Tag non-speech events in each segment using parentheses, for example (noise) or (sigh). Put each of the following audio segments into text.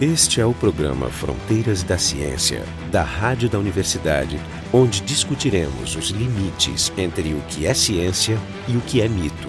Este é o programa Fronteiras da Ciência, da Rádio da Universidade, onde discutiremos os limites entre o que é ciência e o que é mito.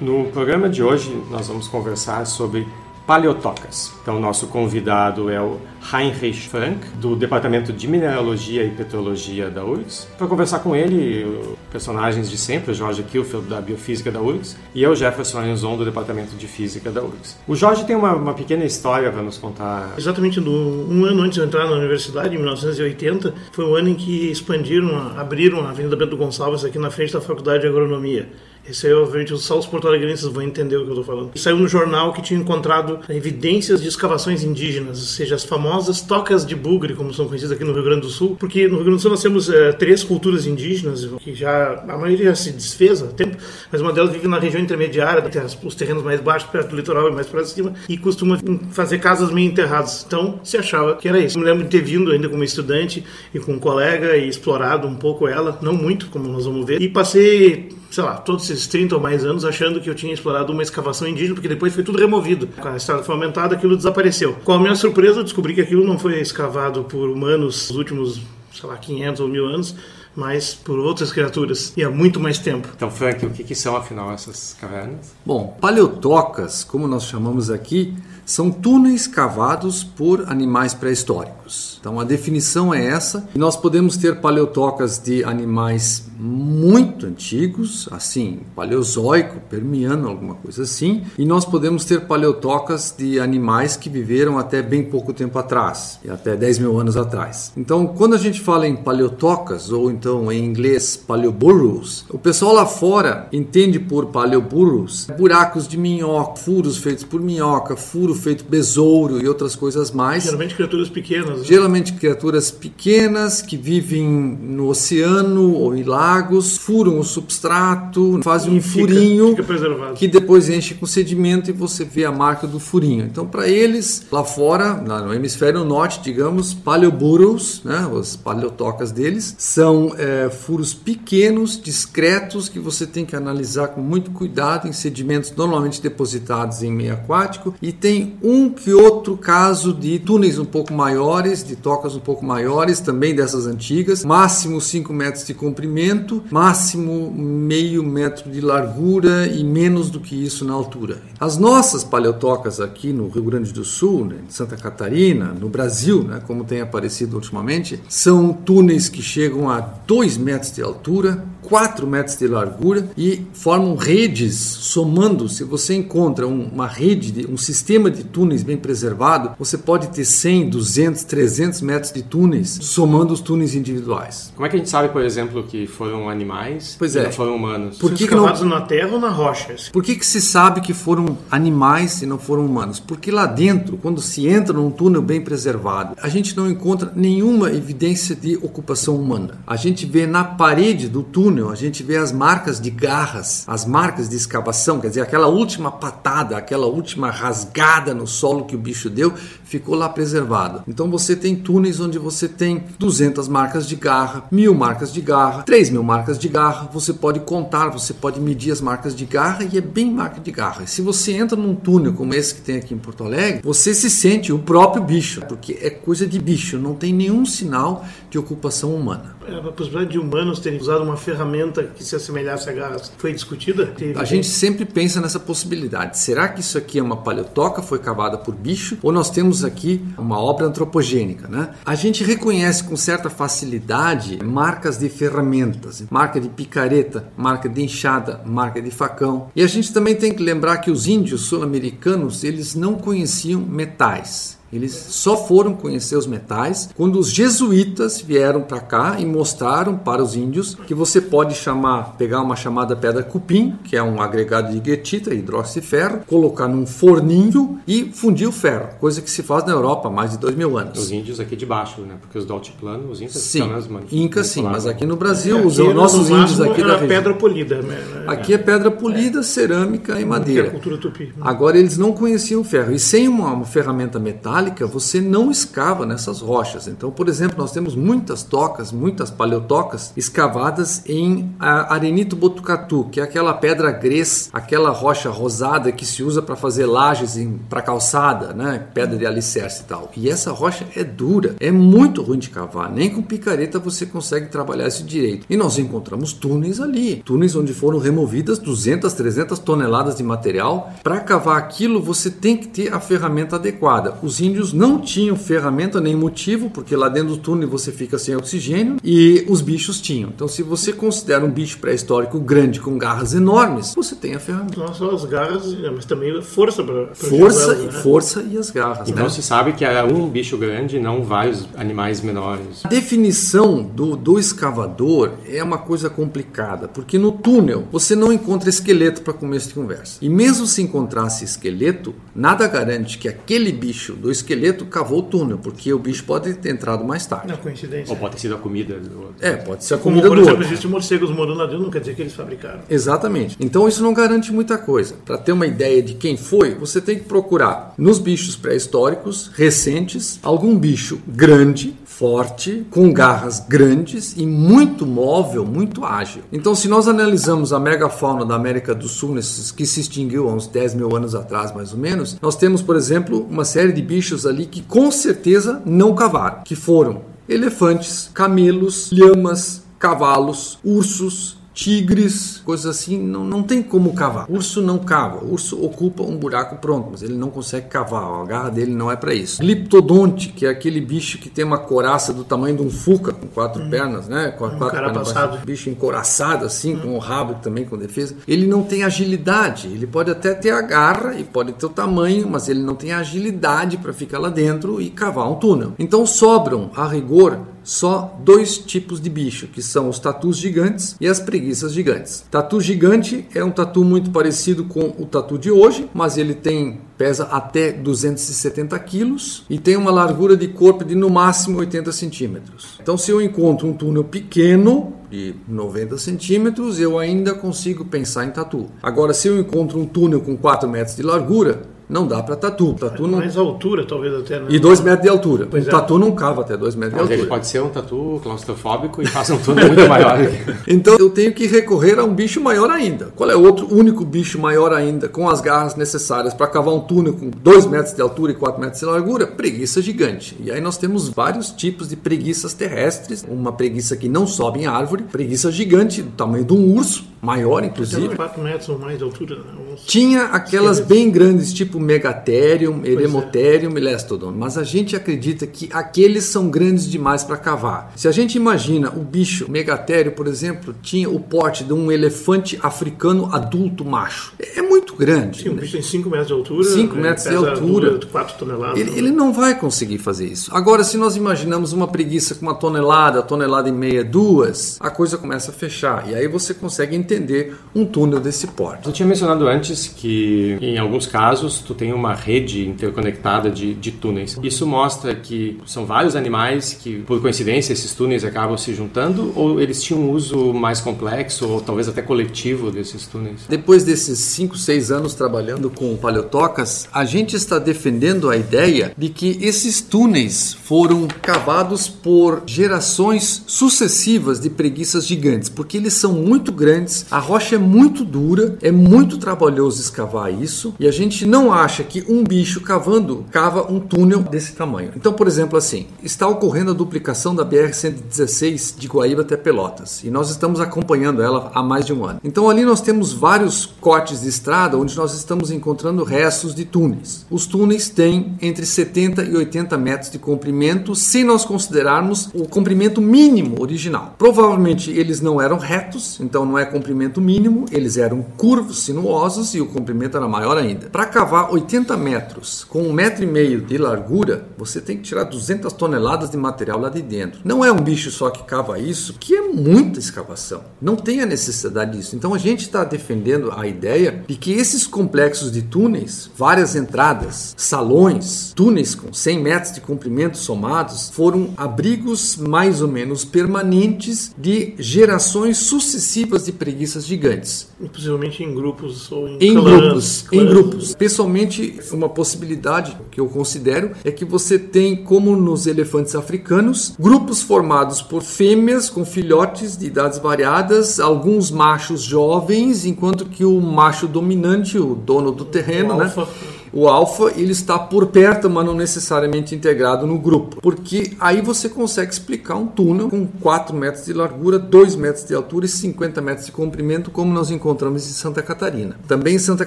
No programa de hoje, nós vamos conversar sobre paleotocas. Então, nosso convidado é o Heinrich Frank, do Departamento de Mineralogia e Petrologia da URGS. Para conversar com ele, personagens de sempre, o Jorge Kilfeld, da Biofísica da URGS, e eu, Jefferson Arenzon, do Departamento de Física da URGS. O Jorge tem uma, uma pequena história para nos contar. Exatamente no, um ano antes de entrar na universidade, em 1980, foi o ano em que expandiram, abriram a Avenida Bento Gonçalves aqui na frente da Faculdade de Agronomia. Esse aí, obviamente, só os porto-alegrenses vão entender o que eu estou falando. Saiu no jornal que tinha encontrado evidências de escavações indígenas, ou seja, as famosas tocas de bugre, como são conhecidas aqui no Rio Grande do Sul, porque no Rio Grande do Sul nós temos é, três culturas indígenas, que já a maioria já se desfez há tempo, mas uma delas vive na região intermediária, tem os terrenos mais baixos, perto do litoral e mais para cima, e costuma fazer casas meio enterradas. Então se achava que era isso. Eu me lembro de ter vindo ainda como estudante e com um colega e explorado um pouco ela, não muito, como nós vamos ver, e passei sei lá, todos esses 30 ou mais anos achando que eu tinha explorado uma escavação indígena, porque depois foi tudo removido. Com a estrada foi aumentada, aquilo desapareceu. Com a minha surpresa, eu descobri que aquilo não foi escavado por humanos nos últimos, sei lá, 500 ou mil anos, mas por outras criaturas e há muito mais tempo. Então, Frank, o que, que são afinal essas cavernas? Bom, paleotocas, como nós chamamos aqui, são túneis cavados por animais pré-históricos. Então a definição é essa. E nós podemos ter paleotocas de animais muito antigos, assim, paleozoico, permiano, alguma coisa assim. E nós podemos ter paleotocas de animais que viveram até bem pouco tempo atrás, e até 10 mil anos atrás. Então, quando a gente fala em paleotocas, ou então em inglês paleoburrows, o pessoal lá fora entende por paleoburrows buracos de minhoca, furos feitos por minhoca, furo feito besouro e outras coisas mais. Geralmente criaturas pequenas. Né? Geralmente criaturas pequenas que vivem no oceano ou em lagos, furam o substrato, fazem e um fica, furinho fica que depois enche com sedimento e você vê a marca do furinho. Então, para eles, lá fora, no hemisfério norte, digamos, paleoburrows, né, as paleotocas deles, são é, furos pequenos, discretos, que você tem que analisar com muito cuidado em sedimentos normalmente depositados em meio aquático e tem um que outro caso de túneis um pouco maiores, de tocas um pouco maiores, também dessas antigas, máximo 5 metros de comprimento, máximo meio metro de largura e menos do que isso na altura. As nossas paleotocas aqui no Rio Grande do Sul, né, em Santa Catarina, no Brasil, né, como tem aparecido ultimamente, são túneis que chegam a 2 metros de altura, 4 metros de largura e formam redes somando. Se você encontra uma rede, um sistema de túneis bem preservado, você pode ter 100, 200, 300 metros de túneis, somando os túneis individuais. Como é que a gente sabe, por exemplo, que foram animais pois e é. não foram humanos? Por que, que não... na terra ou na rocha? Por que, que se sabe que foram animais e não foram humanos? Porque lá dentro, quando se entra num túnel bem preservado, a gente não encontra nenhuma evidência de ocupação humana. A gente vê na parede do túnel, a gente vê as marcas de garras, as marcas de escavação, quer dizer, aquela última patada, aquela última rasgada no solo que o bicho deu, ficou lá preservado. Então você tem túneis onde você tem 200 marcas de garra, mil marcas de garra, 3 mil marcas de garra. Você pode contar, você pode medir as marcas de garra e é bem marca de garra. Se você entra num túnel como esse que tem aqui em Porto Alegre, você se sente o próprio bicho, porque é coisa de bicho, não tem nenhum sinal de ocupação humana. A possibilidade de humanos terem usado uma ferramenta que se assemelhasse a garras foi discutida? Teve... A gente sempre pensa nessa possibilidade. Será que isso aqui é uma paleotoca, foi cavada por bicho, ou nós temos aqui uma obra antropogênica? Né? A gente reconhece com certa facilidade marcas de ferramentas, marca de picareta, marca de enxada, marca de facão. E a gente também tem que lembrar que os índios sul-americanos eles não conheciam metais. Eles só foram conhecer os metais quando os jesuítas vieram para cá e mostraram para os índios que você pode chamar, pegar uma chamada pedra cupim, que é um agregado de guetita, hidróxido de ferro, colocar num forninho e fundir o ferro, coisa que se faz na Europa há mais de dois mil anos. Os índios aqui de baixo, né? Porque os do altiplano, os incas sim, nas Incas sim, mas aqui no Brasil, é, os nossos índios aqui da região. pedra polida. Né? Aqui é pedra polida, é. cerâmica e madeira. É a cultura tupi. Agora eles não conheciam o ferro e sem uma, uma ferramenta metálica metálica, você não escava nessas rochas. Então, por exemplo, nós temos muitas tocas, muitas paleotocas escavadas em arenito botucatu, que é aquela pedra grês, aquela rocha rosada que se usa para fazer lajes para calçada, né? Pedra de alicerce e tal. E essa rocha é dura, é muito ruim de cavar. Nem com picareta você consegue trabalhar esse direito. E nós encontramos túneis ali, túneis onde foram removidas 200, 300 toneladas de material. Para cavar aquilo, você tem que ter a ferramenta adequada. Os índios não tinham ferramenta nem motivo, porque lá dentro do túnel você fica sem oxigênio, e os bichos tinham. Então, se você considera um bicho pré-histórico grande com garras enormes, você tem a ferramenta. Não só as garras, mas também força para força e né? força e as garras. Então né? se sabe que é um bicho grande, não vários animais menores. A definição do, do escavador é uma coisa complicada, porque no túnel você não encontra esqueleto para começo de conversa. E mesmo se encontrasse esqueleto, nada garante que aquele bicho do esqueleto cavou o túnel, porque o bicho pode ter entrado mais tarde. Não, coincidência. Ou pode ter sido a comida do. É, pode ser a Como, comida por do exemplo, outro. existe morcegos morando lá dentro, não quer dizer que eles fabricaram. Exatamente. Então isso não garante muita coisa. Para ter uma ideia de quem foi, você tem que procurar nos bichos pré-históricos recentes algum bicho grande, forte, com garras grandes e muito móvel, muito ágil. Então, se nós analisamos a megafauna da América do Sul, que se extinguiu há uns 10 mil anos atrás, mais ou menos, nós temos, por exemplo, uma série de bichos ali que com certeza não cavaram, que foram elefantes, camelos, lhamas, cavalos, ursos, tigres, coisas assim, não, não tem como cavar. Urso não cava. Urso ocupa um buraco pronto, mas ele não consegue cavar. A garra dele não é para isso. Gliptodonte, que é aquele bicho que tem uma coraça do tamanho de um fuca, com quatro pernas, né? Com Um quatro pernas. passado. Bicho encoraçado, assim, com o rabo também com defesa. Ele não tem agilidade. Ele pode até ter a garra e pode ter o tamanho, mas ele não tem a agilidade para ficar lá dentro e cavar um túnel. Então sobram, a rigor, só dois tipos de bicho, que são os tatus gigantes e as preguiças gigantes. Tatu gigante é um tatu muito parecido com o tatu de hoje, mas ele tem pesa até 270 quilos e tem uma largura de corpo de no máximo 80 centímetros. Então, se eu encontro um túnel pequeno de 90 centímetros, eu ainda consigo pensar em tatu. Agora, se eu encontro um túnel com 4 metros de largura, não dá para tatu. Tatu não Mais altura, talvez até. Né? e 2 metros de altura. Pois um é. tatu não cava até 2 metros de Mas ele altura. pode ser um tatu claustrofóbico e faça um túnel muito maior. (laughs) Então eu tenho que recorrer a um bicho maior ainda. Qual é o outro único bicho maior ainda com as garras necessárias para cavar um túnel com 2 metros de altura e 4 metros de largura? Preguiça gigante. E aí nós temos vários tipos de preguiças terrestres. Uma preguiça que não sobe em árvore, preguiça gigante do tamanho de um urso, maior inclusive. 4 metros ou mais de altura. Né? Tinha aquelas bem grandes, tipo Megatherium, é. Eremotherium e Lestodon, mas a gente acredita que aqueles são grandes demais para cavar. Se a gente imagina o bicho Megatherium, por exemplo, tinha o porte de um elefante africano adulto macho. É muito grande. Sim, um bicho tem 5 metros de altura. Cinco né? metros de altura. 4 toneladas. Ele, né? ele não vai conseguir fazer isso. Agora, se nós imaginamos uma preguiça com uma tonelada, tonelada e meia, duas, a coisa começa a fechar. E aí você consegue entender um túnel desse porte. Tu tinha mencionado antes que, em alguns casos, tu tem uma rede interconectada de, de túneis. Isso mostra que são vários animais que, por coincidência, esses túneis acabam se juntando ou eles tinham um uso mais complexo ou talvez até coletivo desses túneis? Depois desses 5, 6 anos trabalhando com paleotocas, a gente está defendendo a ideia de que esses túneis foram cavados por gerações sucessivas de preguiças gigantes, porque eles são muito grandes, a rocha é muito dura, é muito trabalhoso escavar isso, e a gente não acha que um bicho cavando cava um túnel desse tamanho. Então, por exemplo, assim, está ocorrendo a duplicação da BR-116 de Guaíba até Pelotas, e nós estamos acompanhando ela há mais de um ano. Então, ali nós temos vários cortes de estrada onde nós estamos encontrando restos de túneis. Os túneis têm entre 70 e 80 metros de comprimento, se nós considerarmos o comprimento mínimo original. Provavelmente eles não eram retos, então não é comprimento mínimo, eles eram curvos, sinuosos e o comprimento era maior ainda. Para cavar 80 metros com um metro e meio de largura, você tem que tirar 200 toneladas de material lá de dentro. Não é um bicho só que cava isso, que é muita escavação. Não tem a necessidade disso. Então a gente está defendendo a ideia de que esses complexos de túneis, várias entradas, salões, túneis com 100 metros de comprimento somados, foram abrigos mais ou menos permanentes de gerações sucessivas de preguiças gigantes. Possivelmente em grupos ou em, Em clãs, grupos, em clãs. grupos. Pessoalmente, uma possibilidade que eu considero é que você tem, como nos elefantes africanos, grupos formados por fêmeas com filhotes de idades variadas, alguns machos jovens, enquanto que o macho dominante, o dono do terreno, O né? alfa. O alfa ele está por perto, mas não necessariamente integrado no grupo. Porque aí você consegue explicar um túnel com 4 metros de largura, 2 metros de altura e 50 metros de comprimento, como nós encontramos em Santa Catarina. Também em Santa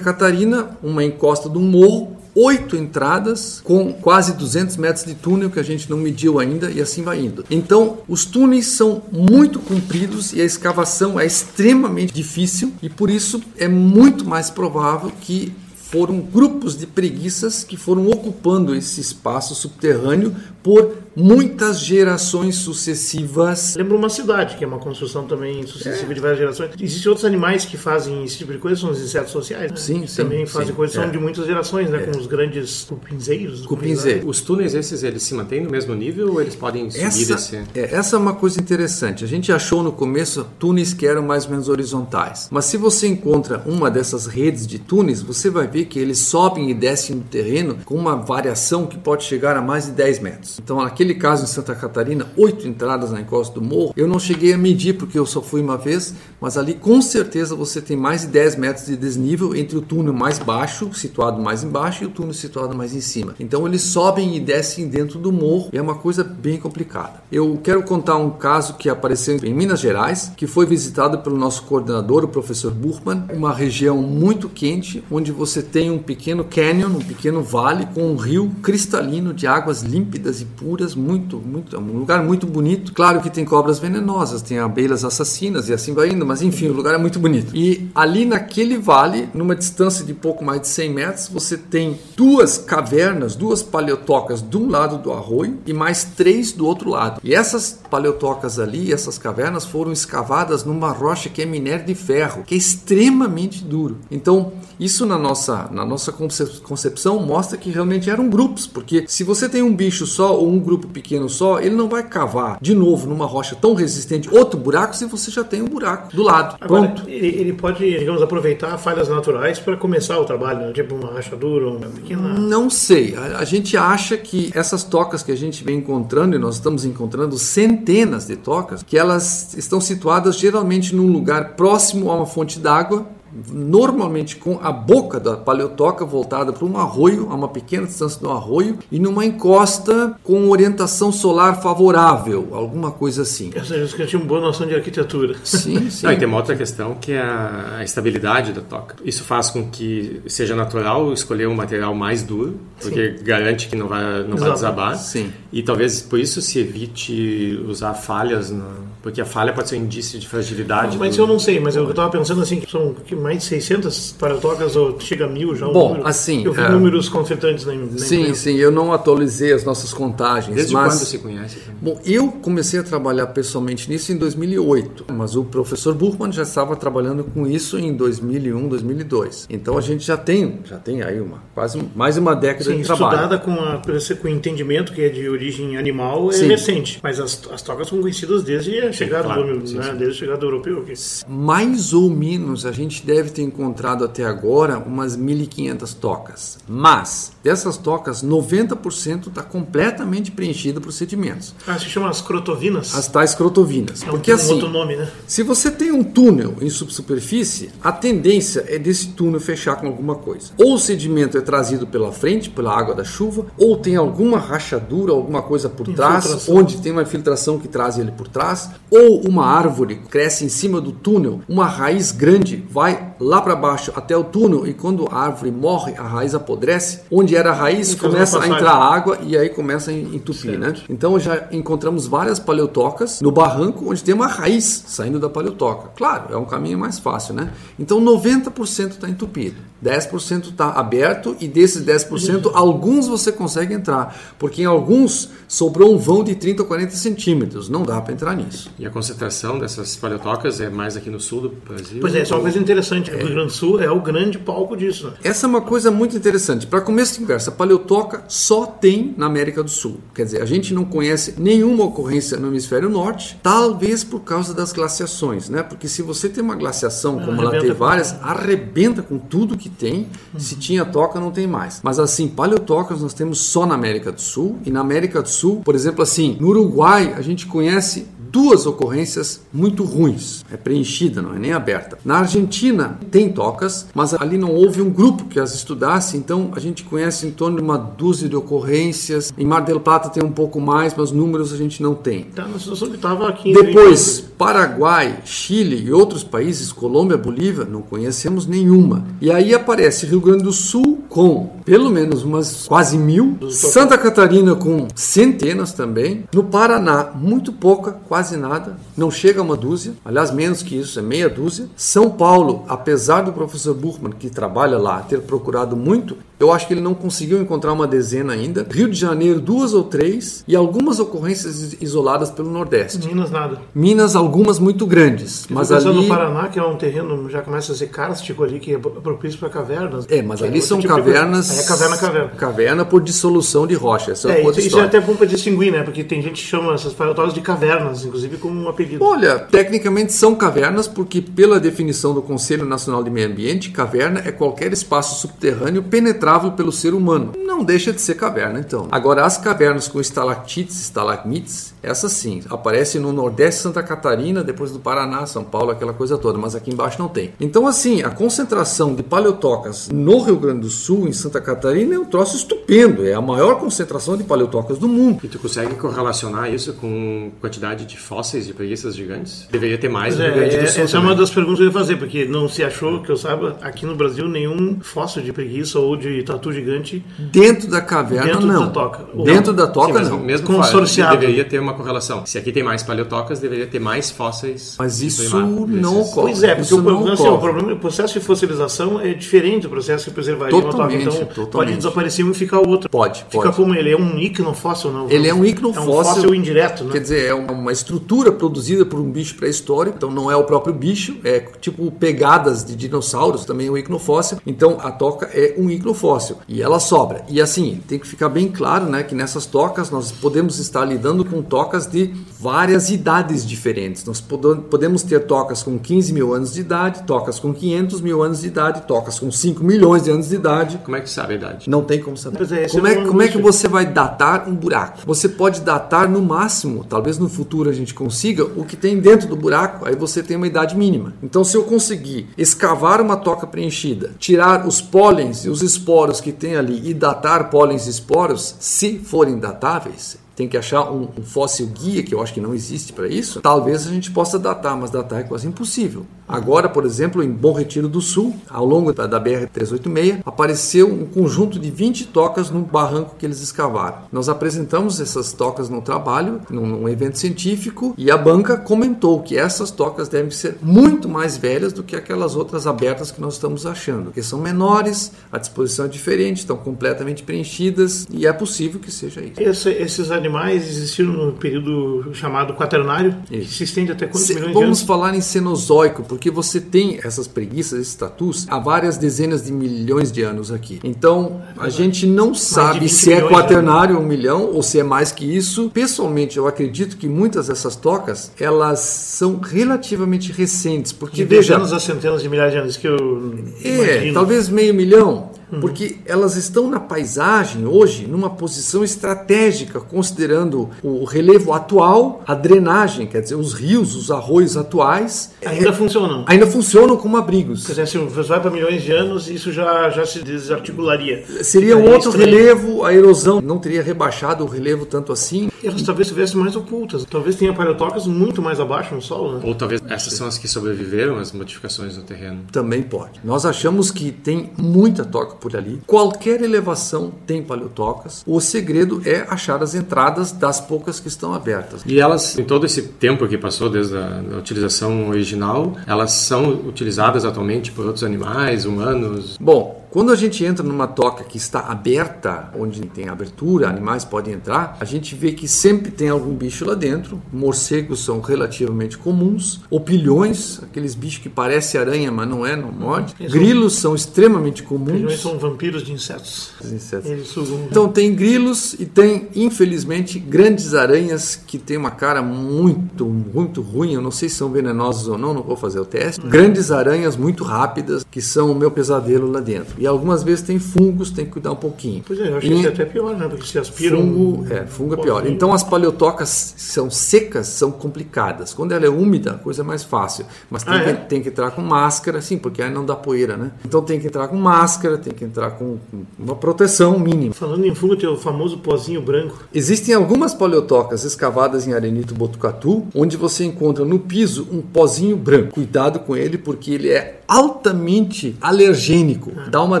Catarina, uma encosta de um morro, oito entradas com quase 200 metros de túnel que a gente não mediu ainda e assim vai indo. Então, os túneis são muito compridos e a escavação é extremamente difícil e por isso é muito mais provável que foram grupos de preguiças que foram ocupando esse espaço subterrâneo por muitas gerações sucessivas. Lembra uma cidade, que é uma construção também sucessiva de várias gerações. Existem outros animais que fazem esse tipo de coisa, são os insetos sociais. né? Sim, sim, Também sim. fazem coisas são É. de muitas gerações, né? Como os grandes cupinzeiros. Cupinzeiro. Os túneis esses, eles se mantêm no mesmo nível ou eles podem subir Essa, esse... é, essa é uma coisa interessante. A gente achou no começo túneis que eram mais ou menos horizontais. Mas se você encontra uma dessas redes de túneis, você vai ver que eles sobem e descem no terreno com uma variação que pode chegar a mais de 10 metros. Então, naquele caso em Santa Catarina, oito entradas na encosta do morro, eu não cheguei a medir porque eu só fui uma vez, mas ali com certeza você tem mais de 10 metros de desnível entre o túnel mais baixo, situado mais embaixo, e o túnel situado mais em cima. Então eles sobem e descem dentro do morro, é uma coisa bem complicada. Eu quero contar um caso que apareceu em Minas Gerais, que foi visitado pelo nosso coordenador, o professor Buchmann, uma região muito quente, onde você tem um pequeno canyon, um pequeno vale com um rio cristalino de águas límpidas e puras, muito, muito, é um lugar muito bonito. Claro que tem cobras venenosas, tem abelhas assassinas e assim vai indo, mas enfim, o lugar é muito bonito. E ali naquele vale, numa distância de pouco mais de 100 metros, você tem duas cavernas, duas paleotocas de um lado do arroio e mais três do outro lado. E essas paleotocas ali, essas cavernas foram escavadas numa rocha que é minério de ferro, que é extremamente duro. Então, isso na nossa, na nossa conce- concepção mostra que realmente eram grupos, porque se você tem um bicho só ou um grupo pequeno só, ele não vai cavar de novo numa rocha tão resistente outro buraco se você já tem um buraco do lado. Agora, Pronto. ele, ele pode, digamos, aproveitar falhas naturais para começar o trabalho, né? tipo uma rachadura, uma pequena. Não sei. A, a gente acha que essas tocas que a gente vem encontrando, e nós estamos encontrando centenas de tocas, que elas estão situadas geralmente num lugar próximo a uma fonte d'água, normalmente com a boca da paleotoca voltada para um arroio, a uma pequena distância do arroio, e numa encosta com orientação solar favorável, alguma coisa assim. Ou seja, os que tinham boa noção de arquitetura. Sim, (laughs) sim. Não, e tem uma outra questão que é a estabilidade da toca. Isso faz com que seja natural escolher um material mais duro, porque garante que não vai, não vai desabar. Sim. E talvez por isso se evite usar falhas, na- porque a falha pode ser um indício de fragilidade. Mas do- eu não sei, mas eu estava pensando assim, que são mais de 600 paratocas ou chega a mil já o Bom, número. assim, Eu vi é- números conflitantes na, na Sim, imprensa. sim, eu não atualizei as nossas contagens, Desde mas... quando se conhece? Bom, eu comecei a trabalhar pessoalmente nisso em 2008, mas o professor Buchmann já estava trabalhando com isso em 2001, 2002. Então a gente já tem, já tem aí uma quase mais de uma década Sim, de trabalho. estudada com, a, com o entendimento que é de origem animal é Sim. recente. Mas as, as tocas são conhecidas desde a chegada, claro. do, Sim, né, sim. desde a chegada do europeu. que- Mais ou menos a gente deve ter encontrado até agora umas 1.500 tocas. Mas dessas tocas, 90% está completamente preenchido por sedimentos. Ah, se chama as crotovinas. As tais crotovinas. é um, Porque um assim, outro nome, né? Se você tem um túnel em subsuperfície, a tendência é desse túnel fechar com alguma coisa. Ou o sedimento é trazido pela frente, pela água da chuva, ou tem alguma rachadura, alguma coisa por trás, onde tem uma infiltração que traz ele por trás, ou uma árvore cresce em cima do túnel, uma raiz grande vai lá para baixo até o túnel e quando a árvore morre, a raiz apodrece, onde era a raiz E uma começa a entrar água e aí começa a entupir, né? Então já encontramos várias paleotocas no barranco onde tem uma raiz saindo da paleotoca. Claro, é um caminho mais fácil, né? Então 90% está entupido. 10% está aberto e desses 10%, alguns você consegue entrar, porque em alguns sobrou um vão de 30 ou 40 centímetros, não dá para entrar nisso. E a concentração dessas paleotocas é mais aqui no sul do Brasil? Pois é, isso é uma coisa interessante, o Rio Grande do Sul é o grande palco disso. Né? Essa é uma coisa muito interessante. Para começo de conversa, a paleotoca só tem na América do Sul. Quer dizer, a gente não conhece nenhuma ocorrência no hemisfério norte, talvez por causa das glaciações, né? Porque se você tem uma glaciação, como ela tem várias, arrebenta com tudo que tem. Se tinha toca, não tem mais. Mas assim, paleotocas nós temos só na América do Sul. E na América do Sul, por exemplo, assim, no Uruguai a gente conhece duas ocorrências muito ruins. É preenchida, não é nem aberta. Na Argentina tem tocas, mas ali não houve um grupo que as estudasse, então a gente conhece em torno de uma dúzia de ocorrências. Em Mar del Plata tem um pouco mais, mas números a gente não tem. Tá na situação que estava aqui. Depois, Paraguai, Chile e outros países, Colômbia, Bolívia, não conhecemos nenhuma. E aí aparece Rio Grande do Sul com pelo menos umas quase mil, Santa Catarina com centenas também, no Paraná muito pouca, quase nada, não chega a uma dúzia, aliás menos que isso, é meia dúzia. São Paulo, apesar do professor Buchmann que trabalha lá ter procurado muito, eu acho que ele não conseguiu encontrar uma dezena ainda. Rio de Janeiro, duas ou três, e algumas ocorrências isoladas pelo Nordeste. Minas, nada. Minas, algumas muito grandes. mas ali. no Paraná, que é um terreno, já começa a ser kárstico ali, que é propício para cavernas. É, mas ali é são tipo cavernas. De... É caverna, caverna. Caverna por dissolução de rocha. Essa é, é isso, isso é até bom para distinguir, né? Porque tem gente que chama essas paleotórias de cavernas, inclusive como um apelido. Olha, tecnicamente são cavernas, porque pela definição do Conselho Nacional de Meio Ambiente, caverna é qualquer espaço subterrâneo penetrável pelo ser humano. Não deixa de ser caverna, então. Agora, as cavernas com estalactites, estalagmites, essas sim, aparecem no Nordeste Santa Catarina, depois do Paraná, São Paulo, aquela coisa toda, mas aqui embaixo não tem. Então, assim, a concentração de paleotocas no Rio Grande do Sul, em Santa Catarina, é um troço estupendo. É a maior concentração de paleotocas do mundo. E tu consegue correlacionar isso com quantidade de fósseis de preguiças gigantes? Deveria ter mais no é, Rio Grande do Sul. Essa também. é uma das perguntas que eu ia fazer, porque não se achou, que eu saiba, aqui no Brasil, nenhum fóssil de preguiça ou de tatu gigante. Dentro da caverna, dentro não. Da toca. Dentro da toca, Sim, não. Mesmo consorciado. Deveria ter uma correlação. Se aqui tem mais paleotocas, deveria ter mais fósseis. Mas isso não ocorre. Pois é, porque o, problema, assim, o, problema, o processo de fossilização é diferente do processo de preservaria totalmente. Então totalmente. pode desaparecer um e ficar outro. Pode, Fica pode. como ele é um icnofóssil, não? Ele é um icnofóssil. É um fóssil indireto, né? Quer dizer, é uma estrutura produzida por um bicho pré-histórico, então não é o próprio bicho, é tipo pegadas de dinossauros, também é um icnofóssil. Então a toca é um icnofóssil e ela sobra. E assim, tem que ficar bem claro, né, que nessas tocas nós podemos estar lidando com tocas de várias idades diferentes. Nós podemos ter tocas com 15 mil anos de idade, tocas com 500 mil anos de idade, tocas com 5 milhões de anos de idade. Como é que sabe a idade? Não tem como saber. É, como, é, como é que você vai datar um buraco? Você pode datar no máximo, talvez no futuro a gente consiga, o que tem dentro do buraco, aí você tem uma idade mínima. Então, se eu conseguir escavar uma toca preenchida, tirar os pólens e os esporos que tem ali e datar pólens e esporos, se forem datáveis, tem que achar um, um, fóssil guia, que eu acho que não existe para isso, talvez a gente possa datar, mas datar é quase impossível. Agora, por exemplo, em Bom Retiro do Sul, ao longo da, da BR-386, apareceu um conjunto de 20 tocas no barranco que eles escavaram. Nós apresentamos essas tocas no trabalho, num, num evento científico, e a banca comentou que essas tocas devem ser muito mais velhas do que aquelas outras abertas que nós estamos achando, porque são menores, a disposição é diferente, estão completamente preenchidas, e é possível que seja isso. Esse, esses animais existiram no período chamado quaternário, que se estende até quantos Se, milhões Vamos de anos? falar em Cenozoico, porque você tem essas preguiças, esses tatus, há várias dezenas de milhões de anos aqui. Então, a gente não sabe 20 se é quaternário um milhão ou se é mais que isso. Pessoalmente, eu acredito que muitas dessas tocas, elas são relativamente recentes, porque De veja, dezenas a centenas de milhares de anos, que eu é, imagino. talvez meio milhão, porque elas estão na paisagem hoje numa posição estratégica, considerando o relevo atual, a drenagem, quer dizer, os rios, os arroios atuais, Ainda é, funcionam. ainda funcionam como abrigos. Quer dizer, se você vai para milhões de anos, isso já, já se desarticularia. Seria um outro estranho. relevo, a erosão não teria rebaixado o relevo tanto assim. Elas talvez estivessem mais ocultas. Talvez tenha paleotocas muito mais abaixo no solo, né? Ou talvez essas são as que sobreviveram às modificações no terreno. Também pode. Nós achamos que tem muita toca por ali. Qualquer elevação tem paleotocas. O segredo é achar as entradas das poucas que estão abertas. E elas, em todo esse tempo que passou desde a utilização original, elas são utilizadas atualmente por outros animais, humanos? Bom, quando a gente entra numa toca que está aberta, onde tem abertura, animais podem entrar, a gente vê que sempre tem algum bicho lá dentro. Morcegos são relativamente comuns, opilhões, aqueles bichos que parecem aranha, mas não é, não morde. Grilos são extremamente comuns. Opilhões são vampiros de insetos. insetos. Eles sugam. Então tem grilos e tem, infelizmente, grandes aranhas que têm uma cara muito, muito ruim. Eu não sei se são venenosos ou não, não vou fazer o teste. Grandes aranhas muito rápidas que são o meu pesadelo lá dentro. E algumas vezes tem fungos, tem que cuidar um pouquinho. Pois é, eu achei E- que é até pior, né? Porque se aspiram. Fungo, é, fungo é pior. Então as paleotocas são secas, são complicadas. Quando ela é úmida, a coisa é mais fácil. Mas tem, Ah, que, é? tem que entrar com máscara, sim, porque aí não dá poeira, né? Então tem que entrar com máscara, tem que entrar com com uma proteção mínima. Falando em fungo, tem o famoso pozinho branco. Existem algumas paleotocas escavadas em Arenito Botucatu, onde você encontra no piso um pozinho branco. Cuidado com ele, porque ele é altamente alergênico. Dá uma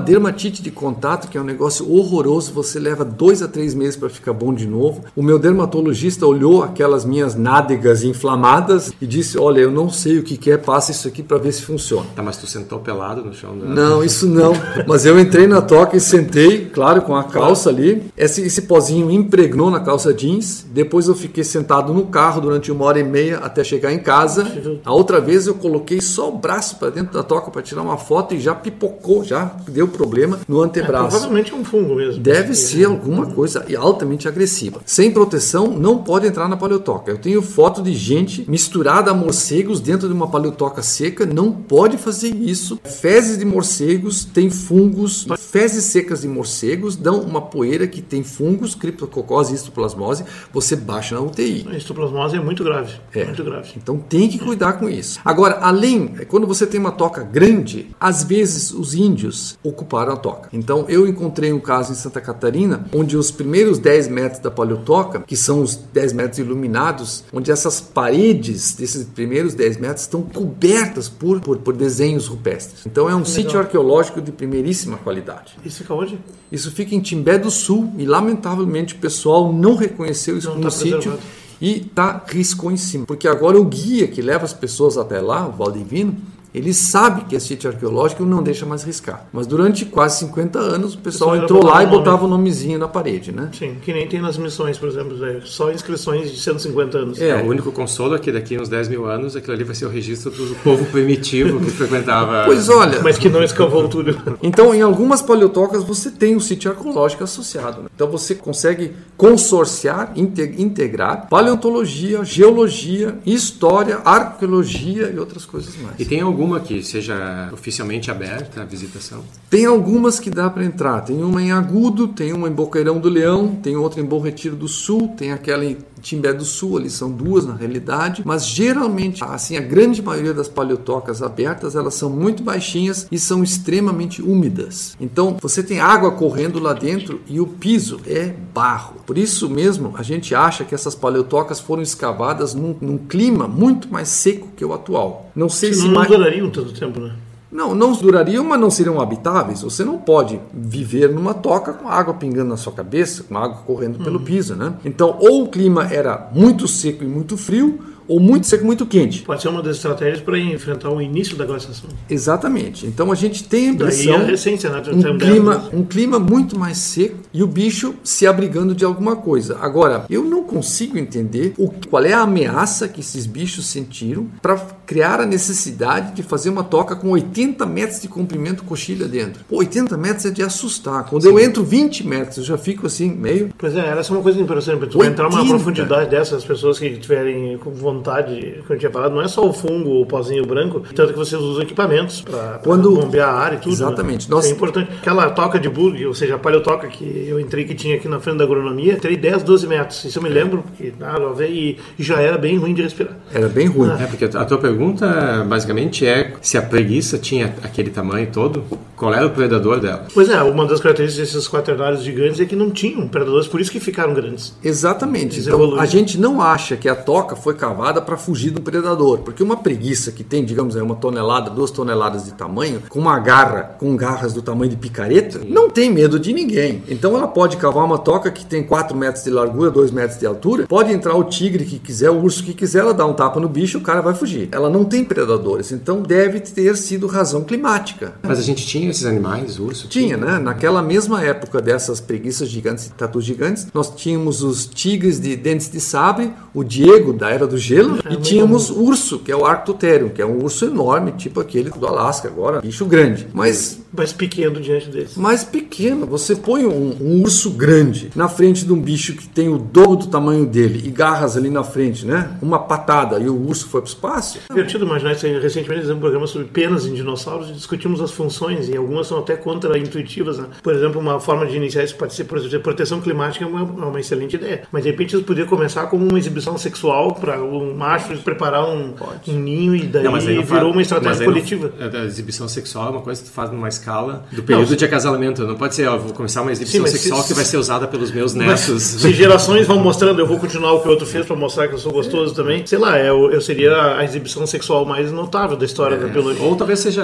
dermatite de contato, que é um negócio horroroso. Você leva dois a três meses para ficar bom de novo. O meu dermatologista olhou aquelas minhas nádegas inflamadas e disse: Olha, eu não sei o que que é, passa isso aqui para ver se funciona. Tá, mas tu sentou pelado no chão da... Não, isso não. (laughs) Mas eu entrei na toca e sentei, claro, com a calça ali. Esse, esse pozinho impregnou na calça jeans. Depois eu fiquei sentado no carro durante uma hora e meia até chegar em casa. A outra vez eu coloquei só o braço para dentro da toca para tirar uma foto e já pipocou, já deu problema no antebraço. Provavelmente é um fungo mesmo. Deve ser alguma coisa altamente agressiva. Sem proteção, não pode entrar na paleotoca. Eu tenho foto de gente misturada a morcegos dentro de uma paleotoca seca. Não pode fazer isso. Fezes de morcegos têm fungos. Fezes secas de morcegos dão uma poeira que tem fungos, criptococose e histoplasmose. Você baixa na UTI. A histoplasmose é muito grave. É. Muito grave. Então tem que cuidar com isso. Agora, além, quando você tem uma toca grande, às vezes os índios ocuparam a toca. Então eu encontrei um caso em Santa Catarina, onde os primeiros 10 metros da paleotoca, que são os 10 metros iluminados, onde essas paredes desses primeiros 10 metros estão cobertas por, por, por desenhos rupestres. Então é um sítio arqueológico de primeiríssima qualidade. Isso fica onde? Isso fica em Timbé do Sul e lamentavelmente o pessoal não reconheceu isso Não como tá sítio e tá riscou em cima. Porque agora o guia que leva as pessoas até lá, o Valdivino, ele sabe que é sítio arqueológico e não deixa mais riscar. Mas durante quase 50 anos o pessoal entrou lá e o botava o nomezinho na parede, né? Sim, que nem tem nas missões, por exemplo. É só inscrições de 150 anos. É. É, o único consolo é que daqui uns 10 mil anos aquilo ali vai ser o registro do povo primitivo que frequentava. (laughs) Pois olha, Mas que não escavou o túnel. Então, em algumas paleotocas você tem um sítio arqueológico associado. né? Então, você consegue consorciar, inte- integrar paleontologia, geologia, história, arqueologia e outras coisas mais. E tem alguma que seja oficialmente aberta a visitação? Tem algumas que dá para entrar. Tem uma em Agudo, tem uma em Boqueirão do Leão, tem outra em Bom Retiro do Sul, tem aquela em Timbé do Sul, ali são duas na realidade, mas geralmente, assim, a grande maioria das paleotocas abertas, elas são muito baixinhas e são extremamente úmidas. Então, você tem água correndo lá dentro e o piso é barro. Por isso mesmo, a gente acha que essas paleotocas foram escavadas num, num clima muito mais seco que o atual. Não sei se não mais... durariam tanto tempo, né? Não, não durariam, mas não seriam habitáveis. Você não pode viver numa toca com água pingando na sua cabeça, com água correndo pelo piso, né? Então, ou o clima era muito seco e muito frio, ou muito seco muito quente. Pode ser uma das estratégias para enfrentar o início da glaciação. Exatamente. Então a gente tem a Daí impressão a recência, né? um clima, um clima muito mais seco e o bicho se abrigando de alguma coisa. Agora, eu não consigo entender o, qual é a ameaça que esses bichos sentiram para criar a necessidade de fazer uma toca com 80 metros de comprimento coxilha dentro. Pô, 80 metros é de assustar. Quando eu entro 20 metros, eu já fico assim, meio. Pois é, essa é uma coisa interessante. Tu entrar numa 80. profundidade dessas, pessoas que tiverem com vontade, como eu tinha falado, não é só o fungo, o pozinho branco, tanto que vocês usam equipamentos para Quando- bombear a área e tudo. Exatamente. Né? Isso é importante. Aquela toca de bug, ou seja, a paleotoca que eu entrei que tinha aqui na frente da agronomia, entrei 10, 12 metros. Isso eu me lembro, porque ah, e já era bem ruim de respirar. Era bem ruim. É, porque a tua pergunta basicamente é se a preguiça tinha aquele tamanho todo, qual era o predador dela? Pois é, uma das características desses quaternários gigantes é que não tinham predadores, por isso que ficaram grandes. Exatamente. Eles Então, evoluíram. a gente não acha que a toca foi cavada para fugir do predador. Porque uma preguiça que tem, digamos, uma tonelada, duas toneladas de tamanho, com uma garra, com garras do tamanho de picareta, não tem medo de ninguém. Então ela pode cavar uma toca que tem 4 metros de largura, 2 metros de altura, pode entrar o tigre que quiser, o urso que quiser, ela dá um tapa no bicho, o cara vai fugir. Ela não tem predadores, então deve ter sido razão climática. Mas a gente tinha esses animais, urso? Tinha, né? Naquela mesma época dessas preguiças gigantes e tatus gigantes, nós tínhamos os tigres de dentes de sabre, o Diego da Era do Gelo, é, e tínhamos urso, que é o Arctotherium, que é um urso enorme, tipo aquele do Alasca agora, bicho grande. Mas mais pequeno diante desse. Mais pequeno. Você põe um, um, urso grande na frente de um bicho que tem o dobro do tamanho dele e garras ali na frente, né? Uma patada e o urso foi para o espaço. Divertido imaginar isso. Recentemente fizemos um programa sobre penas em dinossauros e discutimos as funções e algumas são até contra-intuitivas. Né? Por exemplo, uma forma de iniciar isso pode ser, por exemplo, proteção climática é uma, é uma excelente ideia. Mas de repente isso poderia começar como uma exibição sexual para um macho preparar um, um ninho e daí não, virou faz, uma estratégia coletiva. Não, a exibição sexual é uma coisa que tu faz numa escala do período não, de acasalamento. Não pode ser, ó, vou começar uma exibição Sim, sexual se, que vai ser usada pelos meus netos. Se (laughs) gerações vão mostrando, eu vou continuar o que o outro fez para mostrar que eu sou gostoso também. Sei lá, eu, eu seria a exibição sexual mais notável da história é, da biologia. Ou talvez seja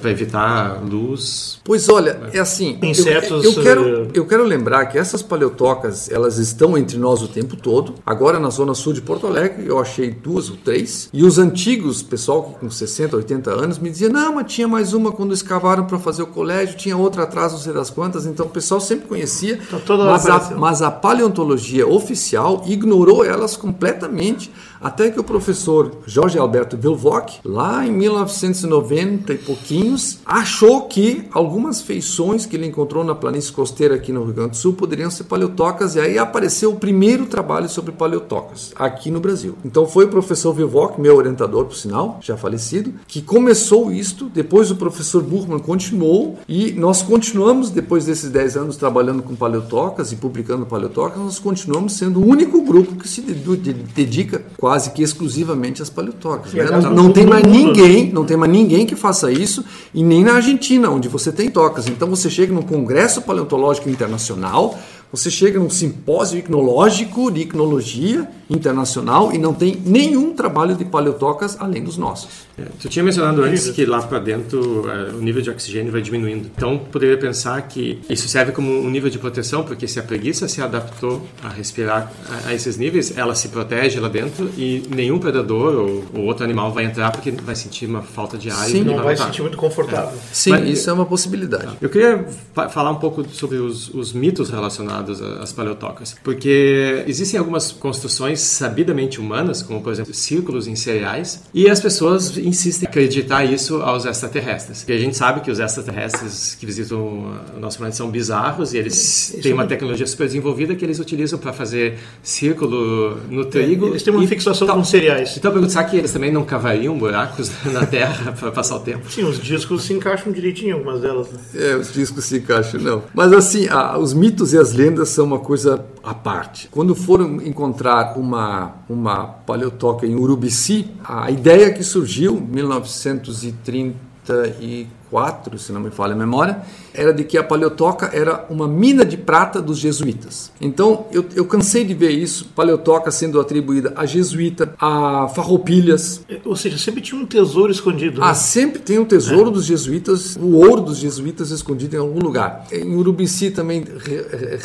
para evitar luz. Pois olha, é assim. Insetos. Eu, eu, quero, eh, eu quero lembrar que essas paleotocas, elas estão entre nós o tempo todo. Agora na zona sul de Porto Alegre, eu achei duas ou três. E os antigos, pessoal com 60, 80 anos, me dizia: não, mas tinha mais uma quando escavaram para fazer o colégio, tinha outra atrás, não sei das quantas, então o pessoal sempre conhecia, tá mas, a, mas a paleontologia oficial ignorou elas completamente até que o professor Jorge Alberto Vilvoc, lá em 1990 e pouquinhos, achou que algumas feições que ele encontrou na planície costeira aqui no Rio Grande do Sul poderiam ser paleotocas, e aí apareceu o primeiro trabalho sobre paleotocas aqui no Brasil. Então foi o professor Vilvoc, meu orientador, por sinal, já falecido, que começou isto, depois o professor Burman continuou, e nós continuamos, depois desses 10 anos trabalhando com paleotocas e publicando paleotocas, nós continuamos sendo o único grupo que se dedica quase que exclusivamente as paleotocas. Né? Não, não tem mais ninguém, não tem mais ninguém que faça isso, e nem na Argentina, onde você tem tocas. Então você chega num congresso paleontológico internacional, você chega num simpósio icnológico de icnologia internacional e não tem nenhum trabalho de paleotocas além dos nossos. É, tu tinha mencionado antes que lá para dentro é, o nível de oxigênio vai diminuindo. Então, poderia pensar que isso serve como um nível de proteção, porque se a preguiça se adaptou a respirar a, a esses níveis, ela se protege lá dentro e nenhum predador ou, ou, outro animal vai entrar porque vai sentir uma falta de ar. Sim, e não vai, vai se sentir muito confortável. É. Sim, Mas, isso é uma possibilidade. Tá. Eu queria falar um pouco sobre os, os mitos relacionados às paleotocas, porque existem algumas construções sabidamente humanas, como por exemplo círculos em cereais, e as pessoas insistem em acreditar isso aos extraterrestres. Porque a gente sabe que os extraterrestres que visitam o nosso planeta são bizarros e eles têm uma tecnologia super desenvolvida que eles utilizam para fazer círculo no trigo. É, eles têm uma e, fixação tal, com cereais. Então eu pergunto, será que eles também não cavariam buracos (laughs) na Terra (laughs) para passar o tempo? Sim, os discos se encaixam direitinho algumas delas. Né? É, os discos se encaixam, não. Mas assim, os mitos e as lendas são uma coisa à parte. Quando foram encontrar uma, uma paleotoca em Urubici, a ideia que surgiu 1934, se não me falha a memória, era de que a paleotoca era uma mina de prata dos jesuítas. Então eu, eu cansei de ver isso, paleotoca sendo atribuída a jesuíta, a farroupilhas. Ou seja, sempre tinha um tesouro escondido. Né? Ah, sempre tem um tesouro é. dos jesuítas, o ouro dos jesuítas escondido em algum lugar. Em Urubici também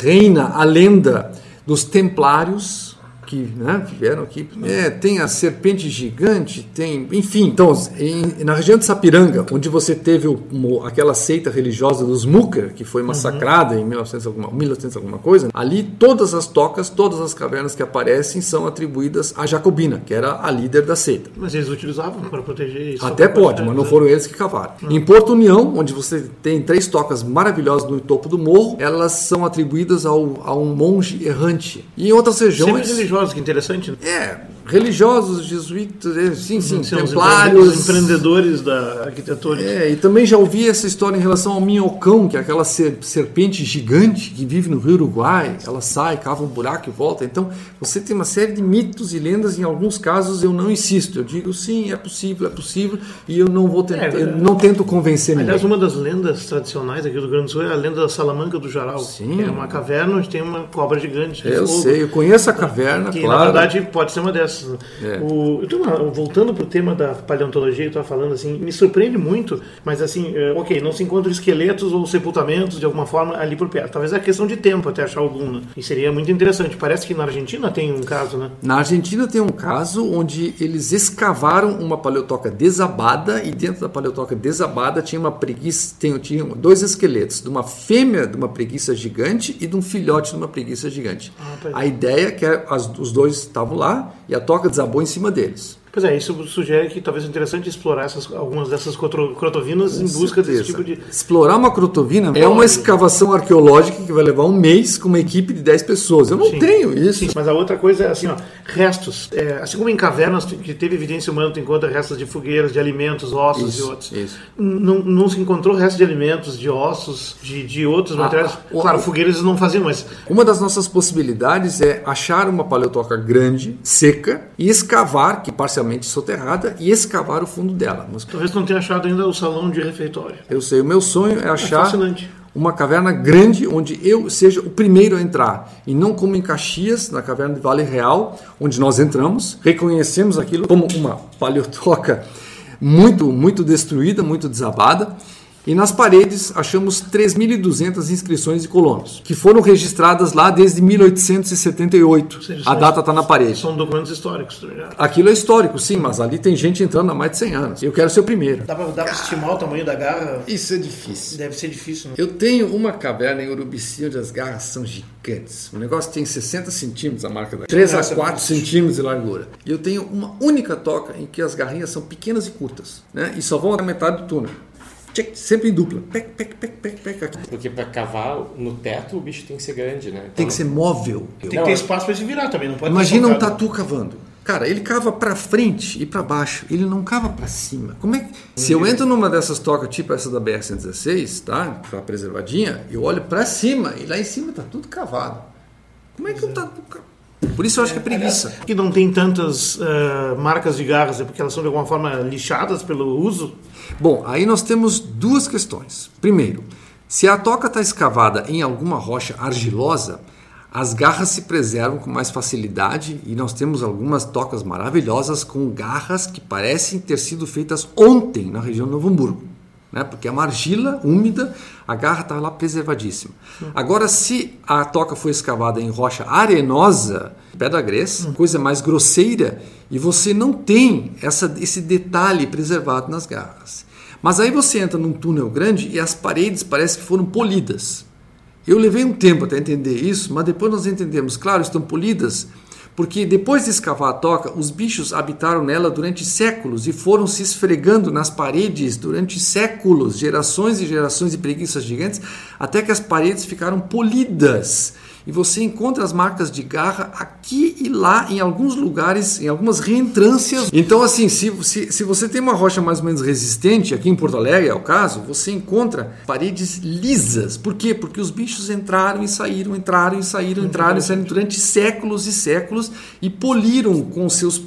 reina a lenda dos templários que né, vieram aqui. É, tem a serpente gigante, tem. Enfim, então, em, na região de Sapiranga, onde você teve o, aquela seita religiosa dos Muker, que foi massacrada uhum. em 1900 alguma, 1900 alguma coisa, ali todas as tocas, todas as cavernas que aparecem são atribuídas a Jacobina, que era a líder da seita. Mas eles utilizavam para proteger isso? Até pode, mas não foram eles que cavaram. Uhum. Em Porto União, onde você tem três tocas maravilhosas no topo do morro, elas são atribuídas ao, a um monge errante. E em outras regiões que interessante. Né? É, religiosos, jesuítas, é, sim, sim, sim templários. Os empreendedores da arquitetura. É, e também já ouvi essa história em relação ao minhocão, que é aquela serpente gigante que vive no Rio Uruguai. Ela sai, cava um buraco e volta. Então, você tem uma série de mitos e lendas. Em alguns casos, eu não insisto. Eu digo, sim, é possível, é possível. E eu não vou tentar, é, não tento convencer ninguém. Aliás, uma das lendas tradicionais aqui do Rio Grande do Sul é a lenda da Salamanca do Jaral. Sim. É uma caverna onde tem uma cobra gigante. Eu fogo, sei, eu conheço a caverna, que, claro. na verdade, pode ser uma dessas É. O, uma, voltando para o tema da paleontologia, eu estava falando assim, me surpreende muito, mas assim, é, ok, não se encontram esqueletos ou sepultamentos de alguma forma ali por perto. Talvez é questão de tempo até achar algum, né? E seria muito interessante. Parece que na Argentina tem um caso, né? Na Argentina tem um caso onde eles escavaram uma paleotoca desabada e dentro da paleotoca desabada tinha uma preguiça, tem, tinha dois esqueletos, de uma fêmea de uma preguiça gigante e de um filhote de uma preguiça gigante. Ah, a ideia é que as, os dois estavam lá e a toca desabou em cima deles. Pois é, isso sugere que talvez é interessante explorar essas, algumas dessas crotovinas em busca desse tipo de. Explorar uma crotovina é uma escavação arqueológica que vai levar um mês com uma equipe de 10 pessoas. Eu não Sim. tenho isso. Sim, mas a outra coisa é assim, ó, restos. É, assim como em cavernas que teve evidência humana, tu encontra restos de fogueiras, de alimentos, ossos isso, e outros. Isso. Não, não se encontrou restos de alimentos, de ossos, de, de outros ah, materiais. Ah, claro, fogueiras eles não faziam, mas. Uma das nossas possibilidades é achar uma paleotoca grande, seca, e escavar, que parcialmente parcialmente soterrada e escavar o fundo dela. Mas talvez não tenha achado ainda o salão de refeitório. Eu sei, o meu sonho é achar é uma caverna grande onde eu seja o primeiro a entrar e não como em Caxias, na caverna de Vale Real, onde nós entramos, reconhecemos aquilo como uma paleotoca muito muito destruída, muito desabada e nas paredes achamos 3.200 inscrições de colonos, que foram registradas lá desde 1878. Seja, a data está na parede. São documentos históricos. Tá Aquilo é histórico, sim, mas ali tem gente entrando há mais de 100 anos. Eu quero ser o primeiro. Dá para estimar o tamanho da garra? Isso é difícil. Deve ser difícil. Né? Eu tenho uma caverna em Urubici onde as garras são gigantes. O negócio tem 60 centímetros a marca da 3 a 4 centímetros de largura. E eu tenho uma única toca em que as garrinhas são pequenas e curtas, né? E só vão até metade do túnel sempre em dupla. Pec, pec, pec, pec, pec, aqui. Porque para cavar no teto o bicho tem que ser grande, né? Então, tem que ser móvel. Tem que ter espaço para se virar também, não pode Imagina um tatu cavando. Cara, ele cava para frente e para baixo, ele não cava para cima. Como é que... Se eu entro numa dessas tocas, tipo essa da BR-116, tá? Pra preservadinha, eu olho para cima e lá em cima tá tudo cavado. Como é que o tatu por isso eu acho que é preguiça. Que não tem tantas uh, marcas de garras, é porque elas são de alguma forma lixadas pelo uso? Bom, aí nós temos duas questões. Primeiro, se a toca está escavada em alguma rocha argilosa, as garras se preservam com mais facilidade e nós temos algumas tocas maravilhosas com garras que parecem ter sido feitas ontem na região de Novo Hamburgo né? porque é uma argila úmida, a garra está lá preservadíssima. Agora, se a toca foi escavada em rocha arenosa, pedra grés, uhum. coisa mais grosseira, e você não tem essa, esse detalhe preservado nas garras. Mas aí você entra num túnel grande e as paredes parecem que foram polidas. Eu levei um tempo até entender isso, mas depois nós entendemos, claro, estão polidas porque depois de escavar a toca, os bichos habitaram nela durante séculos e foram se esfregando nas paredes durante séculos, gerações e gerações de preguiças gigantes, até que as paredes ficaram polidas e você encontra as marcas de garra aqui e lá em alguns lugares, em algumas reentrâncias. Então, assim, se, se, se você tem uma rocha mais ou menos resistente, aqui em Porto Alegre é o caso, você encontra paredes lisas. Por quê? Porque os bichos entraram e saíram, entraram e saíram, entraram e saíram durante séculos e séculos e poliram com seus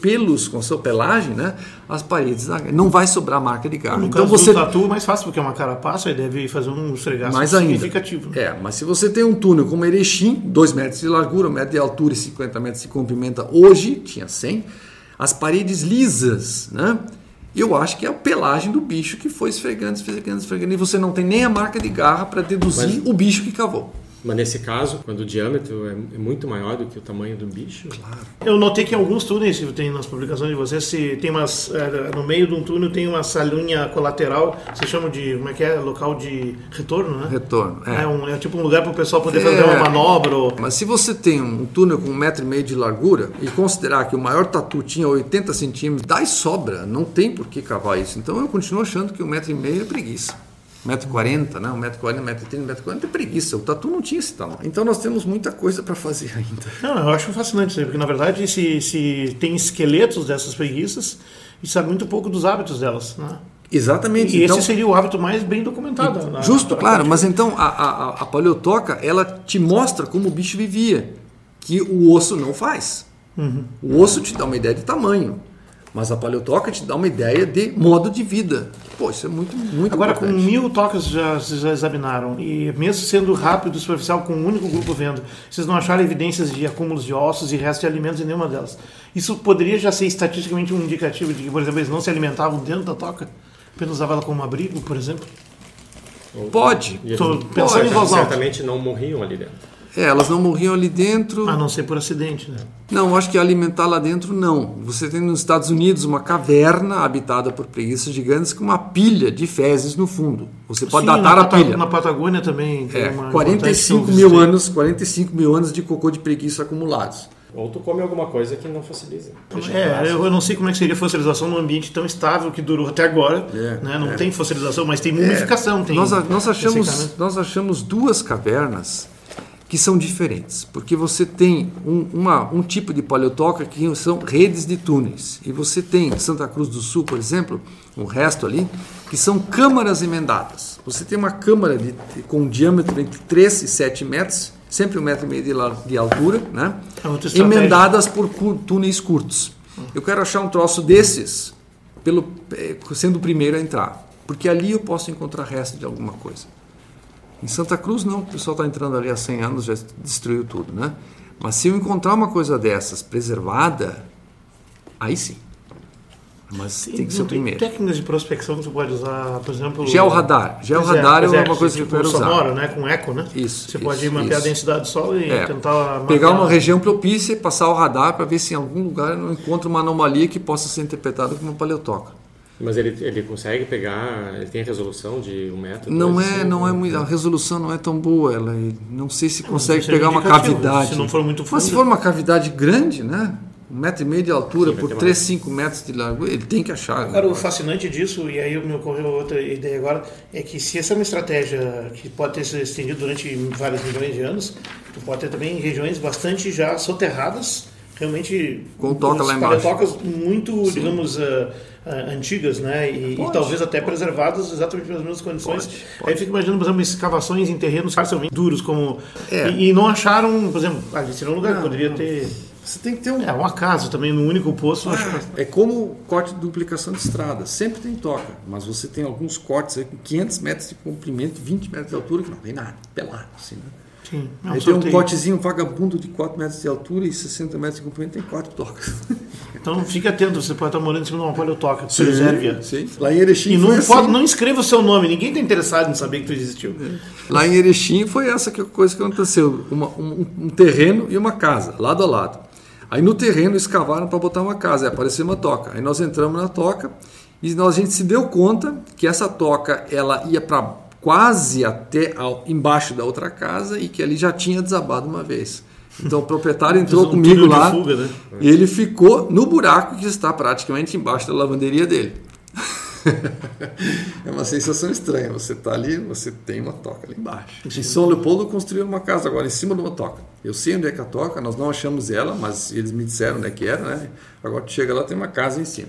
pelos, com a sua pelagem, né, as paredes não vai sobrar marca de garra. No então caso você do tatu é mais fácil porque é uma carapaça e deve fazer um esfregaço mais significativo. Ainda. É, mas se você tem um túnel como Erechim, 2 metros de largura, 1 metro de altura e 50 metros de comprimento, hoje tinha 100, as paredes lisas, né? Eu acho que é a pelagem do bicho que foi esfregando, esfregando, esfregando, e você não tem nem a marca de garra para deduzir mas... o bicho que cavou. Mas nesse caso, quando o diâmetro é, é, muito maior do que o tamanho do bicho. Claro. Eu notei que em alguns túneis, que tem nas publicações de vocês, se tem umas. É, no meio de um túnel tem uma salinha colateral, vocês chamam de. Como é que é? Local de retorno, né? Retorno. É, é, um, é tipo um lugar para o pessoal poder fazer uma é. manobra. Ou... Mas se você tem um túnel com um metro e meio de largura e considerar que o maior tatu tinha 80 centímetros, dá e sobra. Não tem por que cavar isso. Então eu continuo achando que um metro e meio é preguiça. 1,40m, né? 1,40m, 1,30m, 1,40m é preguiça. O tatu não tinha esse tamanho. Então nós temos muita coisa para fazer ainda. Não, eu acho fascinante isso aí, porque na verdade se, se tem esqueletos dessas preguiças e sabe muito pouco dos hábitos delas, né? Exatamente. E então, esse seria o hábito mais bem documentado. E, na, justo, na claro, mas então a, a, a paleotoca ela te mostra como o bicho vivia, que o osso não faz. Uhum. O osso te dá uma ideia de tamanho. Mas a paleotoca te dá uma ideia de modo de vida. Pô, isso é muito, muito Agora, importante. com mil tocas já, vocês já examinaram, e mesmo sendo rápido e superficial, com um único grupo vendo, vocês não acharam evidências de acúmulos de ossos e restos de alimentos em nenhuma delas. Isso poderia já ser estatisticamente um indicativo de que, por exemplo, eles não se alimentavam dentro da toca? Apenas usavam ela como abrigo, por exemplo? Pode. E Tô pensando em voz alta. certamente não morriam ali dentro. É, elas não morriam ali dentro. A não ser por acidente, né? Não, acho que alimentar lá dentro não. Você tem nos Estados Unidos uma caverna habitada por preguiças gigantes com uma pilha de fezes no fundo. Você pode Sim, datar a Pata- pilha. Na Patagônia também tem É, uma... 45 importante mil anos, 45 mil anos de cocô de preguiça acumulados. Ou tu come alguma coisa que não fossiliza. É, eu eu não sei como é que seria a fossilização num ambiente tão estável que durou até agora. É, né? Não é. tem fossilização, mas tem mumificação. Tem Nós, nós, achamos, nós achamos duas cavernas que são diferentes, porque você tem um, uma- um tipo de paleotoca que são redes de túneis, e você tem em Santa Cruz do Sul, por exemplo, um resto ali, que são câmaras emendadas. Você tem uma câmara de, com um diâmetro entre 3 e 7 metros, sempre um metro e meio de, de altura, né? É emendadas por túneis curtos. Eu quero achar um troço desses, pelo, eh, sendo o primeiro a entrar, porque ali eu posso encontrar resto de alguma coisa. Em Santa Cruz não, o pessoal está entrando ali há 100 anos, já destruiu tudo, né? Mas se eu encontrar uma coisa dessas preservada, aí sim. Mas tem que ser o primeiro. técnicas de prospecção que você pode usar, por exemplo... Georradar. Pois Georradar é, pois uma coisa que eu tipo quero usar. sonora, né? Com eco, né? Isso, Você pode isso, mapear isso. a densidade do solo e É. tentar... Pegar uma região propícia e passar o radar para ver se em algum lugar eu não encontro uma anomalia que possa ser interpretada como paleotoca. Mas ele, ele consegue pegar, ele tem resolução de um metro? Não dois, é, assim, não é né? muito, a resolução não é tão boa, ela não sei se consegue seja pegar uma cavidade. se não for muito Mas se fundo. for uma cavidade grande, né? Um metro e meio de altura Sim, por ter 3, mais. 5 metros de largura, ele tem que achar. Agora, né? o fascinante disso, e aí me ocorreu outra ideia agora, é que se essa é uma estratégia que pode ter se estendido durante vários milhões de anos, tu pode ter também regiões bastante já soterradas, realmente Com toca lá embaixo. paleotocas muito, digamos, ah, ah, antigas, né? E, e Pode. talvez até preservadas exatamente pelas mesmas condições. Pode, Aí eu fico imaginando, por exemplo, escavações em terrenos parcialmente duros, como. É. E, e não acharam, por exemplo, ali seria um lugar que poderia não. ter. Você tem que ter um. É, um acaso também, num único poço. acho que- É como corte de duplicação de estrada, sempre tem toca, mas você tem alguns cortes aí com 500 metros de comprimento, 20 metros de altura, que não tem nada, pelado assim, né? Sim, é um aí tem um cortezinho vagabundo de 4 metros de altura e 60 metros de comprimento, tem quatro tocas. (laughs) Então fique atento, você pode estar morando em cima de uma paleotoca, preserve-a. Sim. Lá em Erechim E não, pode, assim. não escreva o seu nome, ninguém está interessado em saber que tu existiu. Lá em Erechim foi essa que coisa que aconteceu. Uma- um, um terreno e uma casa, lado a lado. Aí no terreno escavaram para botar uma casa, aí apareceu uma toca. Aí nós entramos na toca e nós, a gente se deu conta que essa toca ela ia para quase até ao- embaixo da outra casa e que ali já tinha desabado uma vez. Então o proprietário (laughs) entrou um comigo lá fuga, né? e ele ficou no buraco que está praticamente embaixo da lavanderia dele. (laughs) É uma sensação estranha. Você está ali, você tem uma toca ali embaixo. Em São Leopoldo construíram uma casa agora em cima de uma toca. Eu sei onde é que é a toca, nós não achamos ela, mas eles me disseram onde é que era, né? Agora tu chega lá, tem uma casa em cima.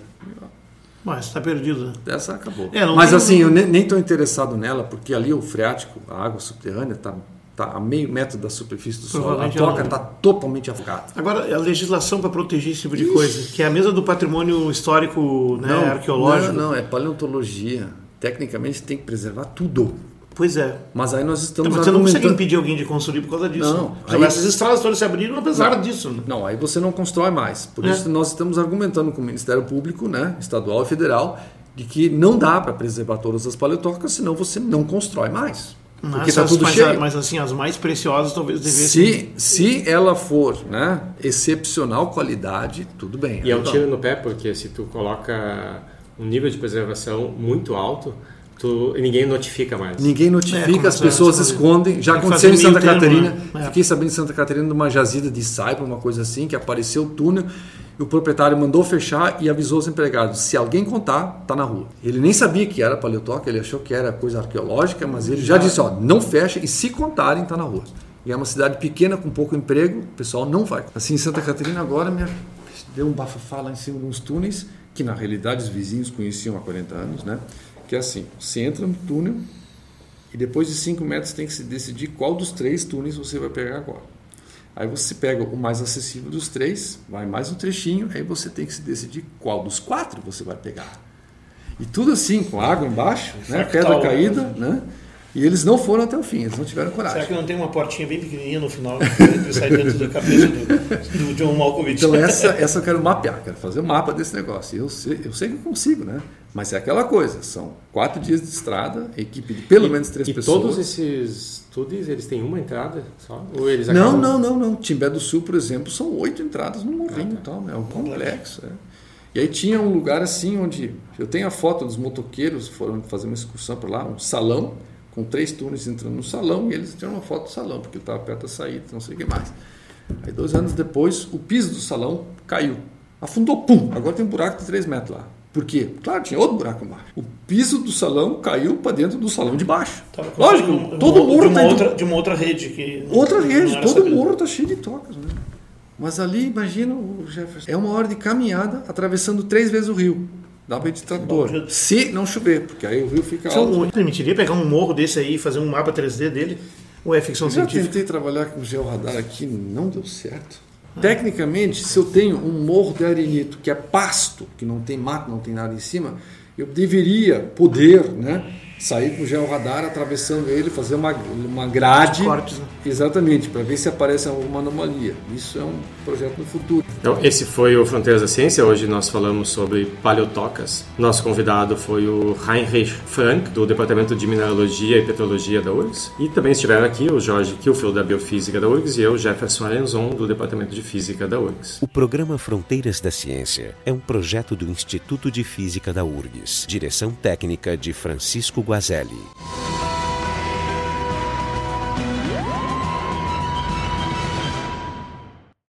Mas está perdido, né? Essa acabou. É, não mas tem- assim, eu ne- nem estou interessado nela, porque ali o freático, a água subterrânea, está tá a meio metro da superfície do solo. A toca ela- está totalmente afogada. Agora, a legislação para proteger esse tipo de coisa, que é a mesa do patrimônio histórico, né, arqueológico. Não, não, é paleontologia. Tecnicamente tem que preservar tudo. Pois é. Mas aí nós Então, estamos você não consegue impedir alguém de construir por causa disso. Não, né? aí- Essas estradas todas se abriram apesar disso. Né? Não, aí você não constrói mais. Por É. isso nós estamos argumentando com o Ministério Público, né, estadual e federal, de que não dá para preservar todas as paleotocas, senão você não constrói mais. Porque está tudo mas, cheio. mas assim, as mais preciosas talvez devessem. Se, se ela for né, excepcional qualidade, tudo bem. E é um Então, tiro no pé, porque se tu coloca um nível de preservação muito alto, tu, ninguém notifica mais. Ninguém É, notifica, começa as pessoas escondem. Já aconteceu em Santa termo, Catarina. né? É. Fiquei sabendo em Santa Catarina de uma jazida de saipa, uma coisa assim, que apareceu o túnel. E o proprietário mandou fechar e avisou os empregados: se alguém contar, tá na rua. Ele nem sabia que era paleotoca, ele achou que era coisa arqueológica, mas ele já disse: ó, não fecha e se contarem, tá na rua. E é uma cidade pequena com pouco emprego, o pessoal não vai. Assim, em Santa Catarina agora me deu um bafafá lá em cima de uns túneis, que na realidade os vizinhos conheciam há 40 anos, né? Que é assim: você entra no túnel, e depois de 5 metros tem que se decidir qual dos três túneis você vai pegar agora. Aí você pega o mais acessível dos três, vai mais um trechinho, aí você tem que se decidir qual dos quatro você vai pegar. E tudo assim, com água embaixo, né? pedra caída, né? E eles não foram até o fim, eles não tiveram coragem. Será que não tem uma portinha bem pequenininha no final que sai dentro da cabeça do, do John Malkovich? Então essa, essa eu quero mapear, quero fazer um mapa desse negócio. Eu sei, eu sei que consigo, né? Mas é aquela coisa, são quatro dias de estrada, equipe de pelo e, menos três e pessoas. E todos esses todos eles têm uma entrada só? Ou eles acabam... Não, não, não, não. Timbé do Sul, por exemplo, são oito entradas no morrinho ah, tá. tal, né? É um complexo. É. E aí tinha um lugar assim onde eu tenho a foto dos motoqueiros foram fazer uma excursão por lá, um salão com três túneis entrando no salão e eles tiraram uma foto do salão porque estava perto da saída, não sei o que mais. Aí dois anos depois o piso do salão caiu, afundou, pum. Agora tem um buraco de três metros lá. Por quê? Claro, tinha outro buraco embaixo. O piso do salão caiu para dentro do salão de baixo. Tá, Lógico, um, todo morro de uma, outra, de uma outra rede que outra rede, todo sabido. morro está cheio de tocas, né? Mas ali, imagina o Jefferson, é uma hora de caminhada atravessando três vezes o rio. Dá para trator. Se não chover, porque aí o rio fica Você alto. permitiria pegar um morro desse aí e fazer um mapa 3D dele? Ou é ficção eu científica? Eu tentei trabalhar com georradar aqui, não deu certo. Ah. Tecnicamente, se eu tenho um morro de arenito que é pasto, que não tem mato, não tem nada em cima, eu deveria poder, né? Sair com o georradar, atravessando ele, fazer uma, uma grade. Cortes, né? Exatamente, para ver se aparece alguma anomalia. Isso é um projeto no futuro. Então, esse foi o Fronteiras da Ciência. Hoje nós falamos sobre paleotocas. Nosso convidado foi o Heinrich Frank, do Departamento de Mineralogia e Petrologia da URGS. E também estiveram aqui o Jorge Kilfield, da Biofísica da URGS, e eu, Jefferson Arenzon, do Departamento de Física da URGS. O programa Fronteiras da Ciência é um projeto do Instituto de Física da URGS. Direção técnica de Francisco Guazelli.